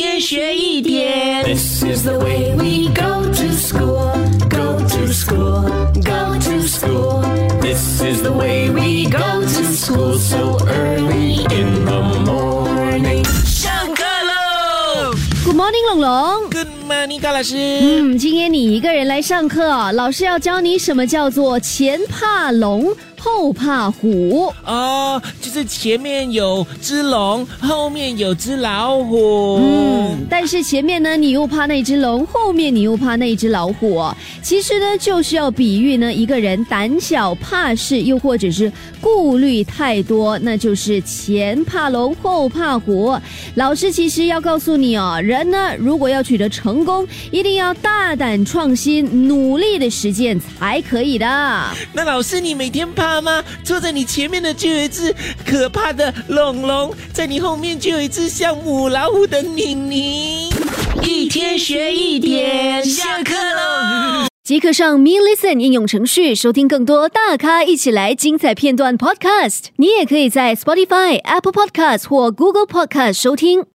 天学一点。This is the way we go to school, go to school, go to school. This is the way we go to school so early in the morning. 上课喽 Good morning，龙龙。！Good morning，高老师。嗯，今天你一个人来上课，老师要教你什么叫做前怕龙，后怕虎。哦，就是前面有只龙，后面有只老虎。嗯，但是前面呢，你又怕那只龙，后面你又怕那只老虎、哦。其实呢，就是要比喻呢，一个人胆小怕事，又或者是顾虑太多，那就是前怕龙，后怕虎。老师其实要告诉你哦，人呢，如果要取得成功，一定要大胆创新，努力的实践才可以的。那老师，你每天怕吗？坐在你前面的就有一只可怕的龙龙，在你后面就有一只像母老虎的妮妮。一天学一点，下课喽！即刻上 Me Listen 应用程序收听更多大咖一起来精彩片段 Podcast。你也可以在 Spotify、Apple Podcast 或 Google Podcast 收听。